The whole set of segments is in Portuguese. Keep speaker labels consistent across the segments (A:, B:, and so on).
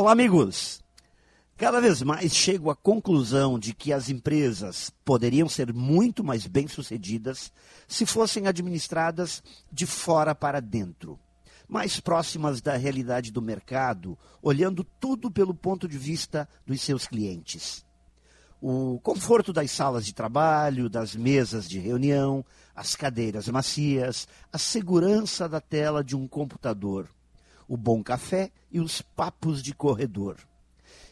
A: Olá, amigos! Cada vez mais chego à conclusão de que as empresas poderiam ser muito mais bem-sucedidas se fossem administradas de fora para dentro, mais próximas da realidade do mercado, olhando tudo pelo ponto de vista dos seus clientes. O conforto das salas de trabalho, das mesas de reunião, as cadeiras macias, a segurança da tela de um computador, o bom café e os papos de corredor.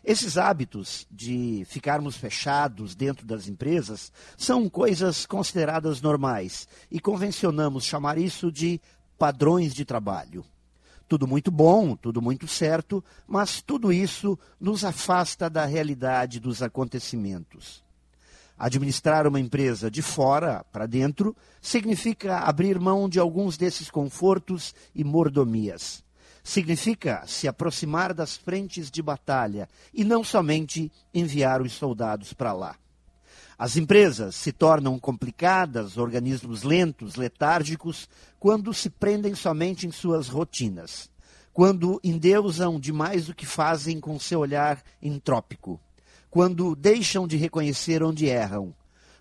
A: Esses hábitos de ficarmos fechados dentro das empresas são coisas consideradas normais e convencionamos chamar isso de padrões de trabalho. Tudo muito bom, tudo muito certo, mas tudo isso nos afasta da realidade dos acontecimentos. Administrar uma empresa de fora para dentro significa abrir mão de alguns desses confortos e mordomias significa se aproximar das frentes de batalha e não somente enviar os soldados para lá. As empresas se tornam complicadas, organismos lentos, letárgicos, quando se prendem somente em suas rotinas, quando endeusam demais o que fazem com seu olhar entrópico, quando deixam de reconhecer onde erram,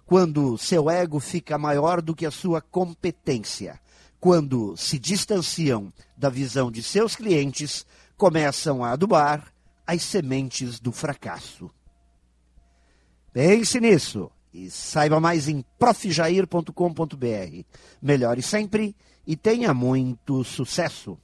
A: quando seu ego fica maior do que a sua competência, quando se distanciam da visão de seus clientes, começam a adubar as sementes do fracasso. Pense nisso e saiba mais em profjair.com.br. Melhore sempre e tenha muito sucesso!